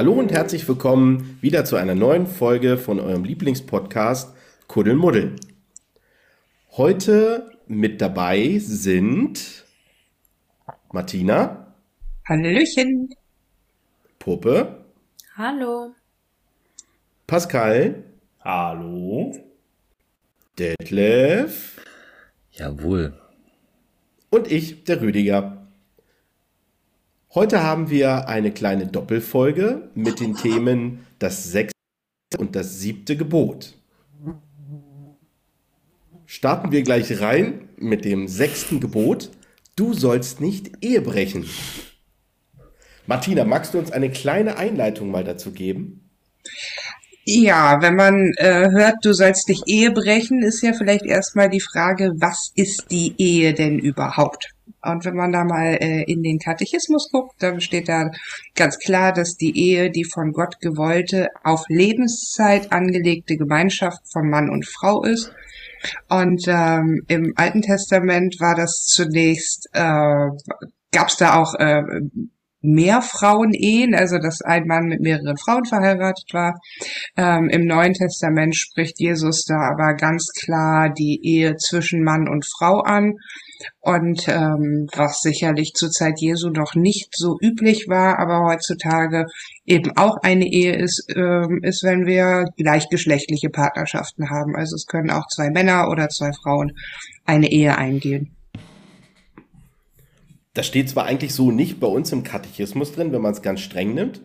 Hallo und herzlich willkommen wieder zu einer neuen Folge von eurem Lieblingspodcast Kuddelmuddel. Heute mit dabei sind Martina. Hallöchen. Puppe. Hallo. Pascal. Hallo. Detlef. Jawohl. Und ich, der Rüdiger. Heute haben wir eine kleine Doppelfolge mit den Themen das sechste und das siebte Gebot. Starten wir gleich rein mit dem sechsten Gebot. Du sollst nicht Ehe brechen. Martina, magst du uns eine kleine Einleitung mal dazu geben? Ja, wenn man äh, hört, du sollst nicht Ehe brechen, ist ja vielleicht erstmal die Frage, was ist die Ehe denn überhaupt? Und wenn man da mal äh, in den Katechismus guckt, dann steht da ganz klar, dass die Ehe die von Gott gewollte, auf Lebenszeit angelegte Gemeinschaft von Mann und Frau ist. Und ähm, im Alten Testament war das zunächst, äh, gab es da auch äh, mehr Frauen-Ehen, also dass ein Mann mit mehreren Frauen verheiratet war. Ähm, Im Neuen Testament spricht Jesus da aber ganz klar die Ehe zwischen Mann und Frau an. Und ähm, was sicherlich zur Zeit Jesu noch nicht so üblich war, aber heutzutage eben auch eine Ehe ist, ähm, ist, wenn wir gleichgeschlechtliche Partnerschaften haben. Also es können auch zwei Männer oder zwei Frauen eine Ehe eingehen. Das steht zwar eigentlich so nicht bei uns im Katechismus drin, wenn man es ganz streng nimmt,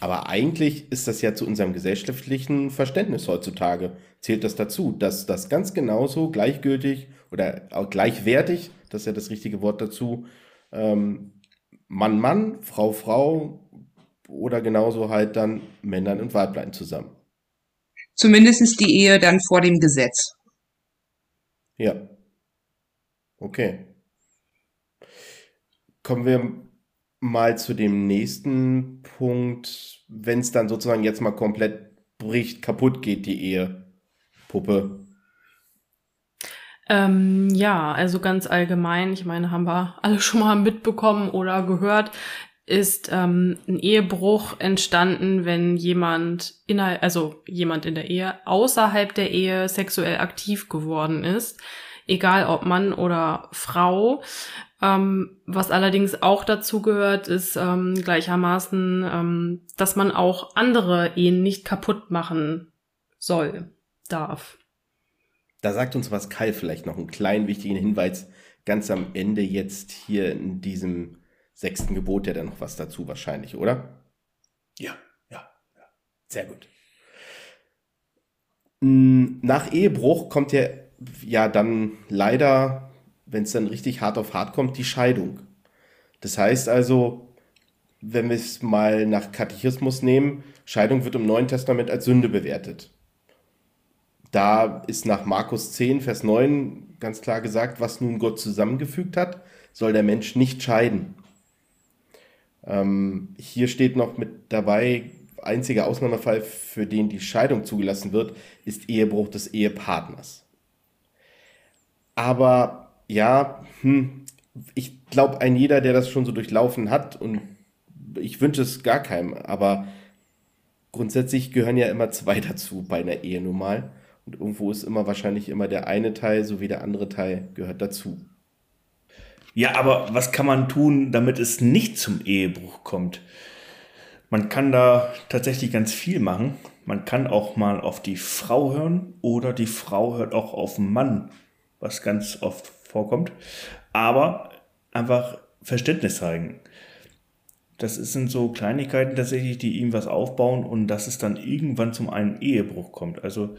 aber eigentlich ist das ja zu unserem gesellschaftlichen Verständnis heutzutage, zählt das dazu, dass das ganz genauso gleichgültig oder auch gleichwertig, das ist ja das richtige Wort dazu, ähm, Mann, Mann, Frau, Frau oder genauso halt dann Männern und Weiblein zusammen. Zumindest die Ehe dann vor dem Gesetz. Ja. Okay. Kommen wir mal zu dem nächsten Punkt, wenn es dann sozusagen jetzt mal komplett bricht, kaputt geht, die Ehe. Puppe. Ähm, ja, also ganz allgemein, ich meine, haben wir alle schon mal mitbekommen oder gehört, ist ähm, ein Ehebruch entstanden, wenn jemand innerhalb, also jemand in der Ehe außerhalb der Ehe sexuell aktiv geworden ist, egal ob Mann oder Frau. Ähm, was allerdings auch dazu gehört, ist ähm, gleichermaßen, ähm, dass man auch andere Ehen nicht kaputt machen soll, darf. Da sagt uns was Kai vielleicht noch einen kleinen wichtigen Hinweis ganz am Ende jetzt hier in diesem sechsten Gebot ja dann noch was dazu wahrscheinlich, oder? Ja, ja, ja. Sehr gut. Nach Ehebruch kommt ja, ja dann leider wenn es dann richtig hart auf hart kommt, die Scheidung. Das heißt also, wenn wir es mal nach Katechismus nehmen, Scheidung wird im Neuen Testament als Sünde bewertet. Da ist nach Markus 10, Vers 9 ganz klar gesagt, was nun Gott zusammengefügt hat, soll der Mensch nicht scheiden. Ähm, hier steht noch mit dabei, einziger Ausnahmefall, für den die Scheidung zugelassen wird, ist Ehebruch des Ehepartners. Aber ja, hm, ich glaube, ein jeder, der das schon so durchlaufen hat, und ich wünsche es gar keinem, aber grundsätzlich gehören ja immer zwei dazu bei einer Ehe nun mal. Und irgendwo ist immer wahrscheinlich immer der eine Teil sowie der andere Teil gehört dazu. Ja, aber was kann man tun, damit es nicht zum Ehebruch kommt? Man kann da tatsächlich ganz viel machen. Man kann auch mal auf die Frau hören oder die Frau hört auch auf den Mann, was ganz oft vorkommt. Aber einfach Verständnis zeigen. Das sind so Kleinigkeiten tatsächlich, die ihm was aufbauen und dass es dann irgendwann zum einen Ehebruch kommt. Also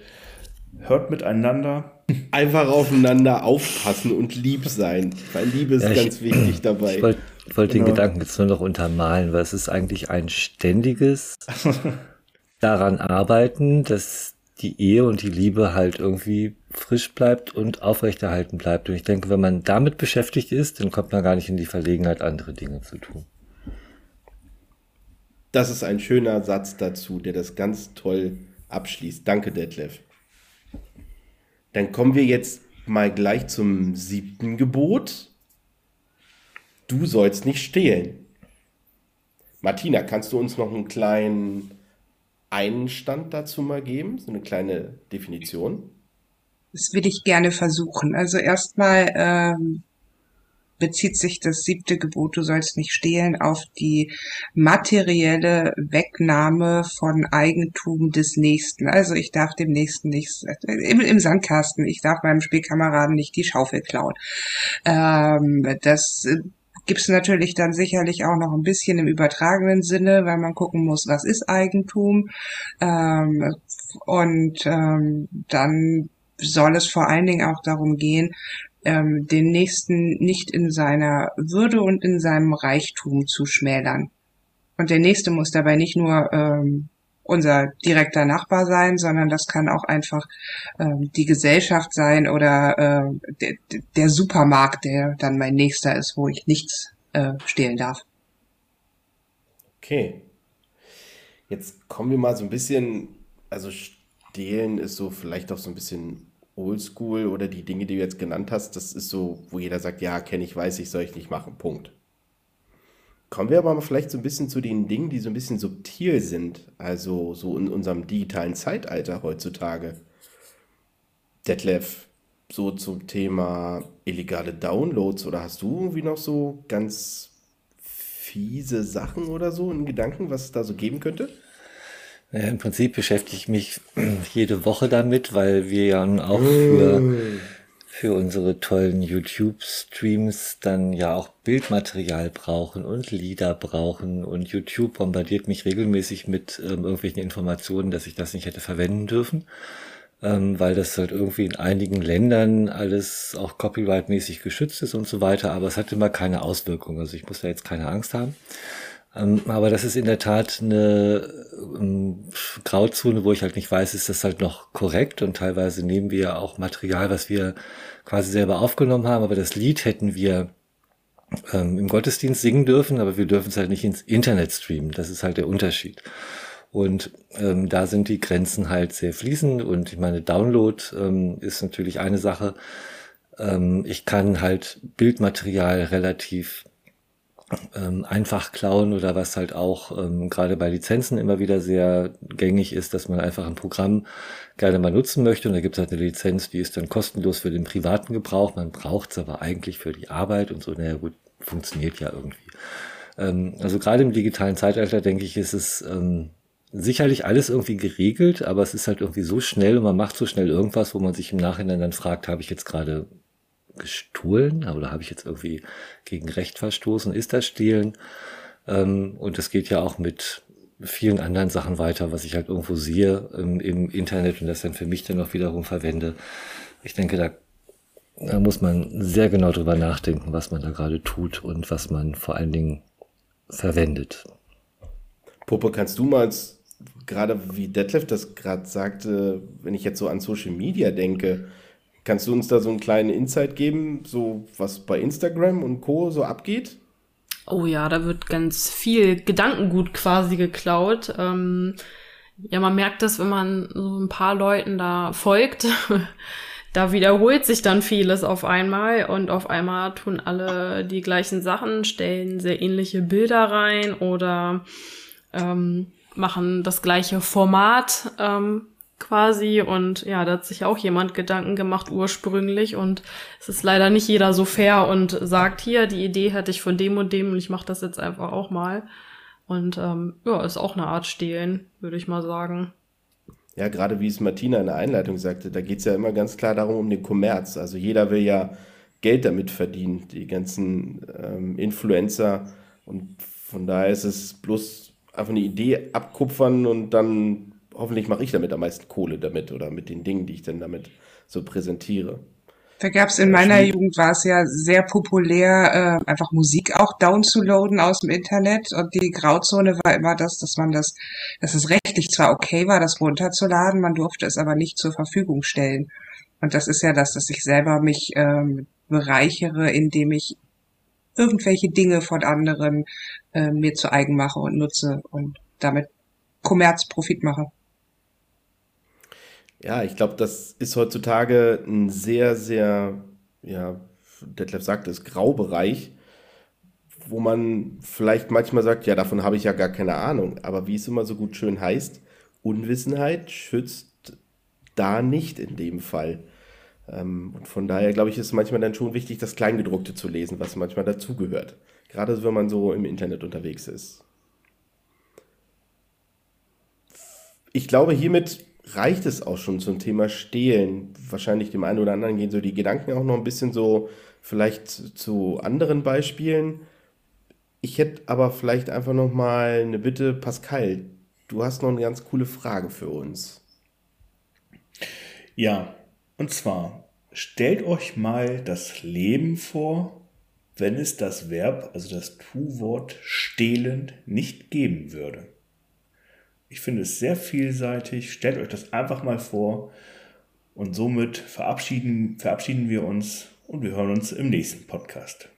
hört miteinander. Einfach aufeinander aufpassen und lieb sein. Weil Liebe ist ja, ganz ich, wichtig dabei. Ich wollte wollt genau. den Gedanken jetzt nur noch untermalen, weil es ist eigentlich ein ständiges daran arbeiten, dass die Ehe und die Liebe halt irgendwie frisch bleibt und aufrechterhalten bleibt. Und ich denke, wenn man damit beschäftigt ist, dann kommt man gar nicht in die Verlegenheit, andere Dinge zu tun. Das ist ein schöner Satz dazu, der das ganz toll abschließt. Danke, Detlef. Dann kommen wir jetzt mal gleich zum siebten Gebot. Du sollst nicht stehlen. Martina, kannst du uns noch einen kleinen Einstand dazu mal geben? So eine kleine Definition? Das will ich gerne versuchen. Also erstmal ähm, bezieht sich das siebte Gebot, du sollst nicht stehlen, auf die materielle Wegnahme von Eigentum des Nächsten. Also ich darf dem Nächsten nichts, im, im Sandkasten, ich darf meinem Spielkameraden nicht die Schaufel klauen. Ähm, das äh, gibt's natürlich dann sicherlich auch noch ein bisschen im übertragenen Sinne, weil man gucken muss, was ist Eigentum. Ähm, und ähm, dann soll es vor allen Dingen auch darum gehen, ähm, den Nächsten nicht in seiner Würde und in seinem Reichtum zu schmälern. Und der Nächste muss dabei nicht nur ähm, unser direkter Nachbar sein, sondern das kann auch einfach ähm, die Gesellschaft sein oder äh, der, der Supermarkt, der dann mein Nächster ist, wo ich nichts äh, stehlen darf. Okay. Jetzt kommen wir mal so ein bisschen, also stehlen ist so vielleicht auch so ein bisschen oldschool oder die Dinge, die du jetzt genannt hast, das ist so, wo jeder sagt, ja, kenne ich, weiß ich, soll ich nicht machen, Punkt. Kommen wir aber mal vielleicht so ein bisschen zu den Dingen, die so ein bisschen subtil sind, also so in unserem digitalen Zeitalter heutzutage. Detlef, so zum Thema illegale Downloads oder hast du irgendwie noch so ganz fiese Sachen oder so in Gedanken, was es da so geben könnte? Im Prinzip beschäftige ich mich jede Woche damit, weil wir ja auch für, für unsere tollen YouTube-Streams dann ja auch Bildmaterial brauchen und Lieder brauchen. Und YouTube bombardiert mich regelmäßig mit ähm, irgendwelchen Informationen, dass ich das nicht hätte verwenden dürfen, ähm, weil das halt irgendwie in einigen Ländern alles auch copyright-mäßig geschützt ist und so weiter, aber es hat immer keine Auswirkung, also ich muss da jetzt keine Angst haben. Ähm, aber das ist in der Tat eine ähm, Grauzone, wo ich halt nicht weiß, ist das halt noch korrekt und teilweise nehmen wir auch Material, was wir quasi selber aufgenommen haben, aber das Lied hätten wir ähm, im Gottesdienst singen dürfen, aber wir dürfen es halt nicht ins Internet streamen. Das ist halt der Unterschied. Und ähm, da sind die Grenzen halt sehr fließend und ich meine, Download ähm, ist natürlich eine Sache. Ähm, ich kann halt Bildmaterial relativ ähm, einfach klauen oder was halt auch ähm, gerade bei Lizenzen immer wieder sehr gängig ist, dass man einfach ein Programm gerne mal nutzen möchte. Und da gibt es halt eine Lizenz, die ist dann kostenlos für den privaten Gebrauch, man braucht es aber eigentlich für die Arbeit und so, naja gut, funktioniert ja irgendwie. Ähm, also gerade im digitalen Zeitalter, denke ich, ist es ähm, sicherlich alles irgendwie geregelt, aber es ist halt irgendwie so schnell und man macht so schnell irgendwas, wo man sich im Nachhinein dann fragt, habe ich jetzt gerade gestohlen oder habe ich jetzt irgendwie gegen Recht verstoßen? Ist das Stehlen? Ähm, und es geht ja auch mit vielen anderen Sachen weiter, was ich halt irgendwo sehe ähm, im Internet und das dann für mich dann auch wiederum verwende. Ich denke, da, da muss man sehr genau drüber nachdenken, was man da gerade tut und was man vor allen Dingen verwendet. Puppe, kannst du mal, gerade wie Detlef das gerade sagte, wenn ich jetzt so an Social Media denke, Kannst du uns da so einen kleinen Insight geben, so was bei Instagram und Co. so abgeht? Oh ja, da wird ganz viel Gedankengut quasi geklaut. Ähm, ja, man merkt das, wenn man so ein paar Leuten da folgt. da wiederholt sich dann vieles auf einmal und auf einmal tun alle die gleichen Sachen, stellen sehr ähnliche Bilder rein oder ähm, machen das gleiche Format. Ähm, quasi. Und ja, da hat sich auch jemand Gedanken gemacht ursprünglich. Und es ist leider nicht jeder so fair und sagt, hier, die Idee hatte ich von dem und dem und ich mache das jetzt einfach auch mal. Und ähm, ja, ist auch eine Art Stehlen, würde ich mal sagen. Ja, gerade wie es Martina in der Einleitung sagte, da geht es ja immer ganz klar darum, um den Kommerz. Also jeder will ja Geld damit verdienen, die ganzen ähm, Influencer. Und von daher ist es bloß einfach eine Idee abkupfern und dann hoffentlich mache ich damit am meisten Kohle damit oder mit den Dingen, die ich dann damit so präsentiere. Da gab es in meiner Jugend war es ja sehr populär, äh, einfach Musik auch downzuladen aus dem Internet. Und die Grauzone war immer das, dass man das, dass es rechtlich zwar okay war, das runterzuladen, man durfte es aber nicht zur Verfügung stellen. Und das ist ja das, dass ich selber mich ähm, bereichere, indem ich irgendwelche Dinge von anderen äh, mir zu eigen mache und nutze und damit Kommerzprofit mache. Ja, ich glaube, das ist heutzutage ein sehr, sehr, ja, Detlef sagt es, Graubereich, wo man vielleicht manchmal sagt, ja, davon habe ich ja gar keine Ahnung. Aber wie es immer so gut schön heißt, Unwissenheit schützt da nicht in dem Fall. Ähm, und von daher, glaube ich, ist es manchmal dann schon wichtig, das Kleingedruckte zu lesen, was manchmal dazugehört. Gerade wenn man so im Internet unterwegs ist. Ich glaube, hiermit reicht es auch schon zum Thema Stehlen. Wahrscheinlich dem einen oder anderen gehen so die Gedanken auch noch ein bisschen so vielleicht zu anderen Beispielen. Ich hätte aber vielleicht einfach noch mal eine Bitte, Pascal. Du hast noch eine ganz coole Frage für uns. Ja, und zwar stellt euch mal das Leben vor, wenn es das Verb, also das Tu-Wort stehlen, nicht geben würde. Ich finde es sehr vielseitig. Stellt euch das einfach mal vor. Und somit verabschieden, verabschieden wir uns und wir hören uns im nächsten Podcast.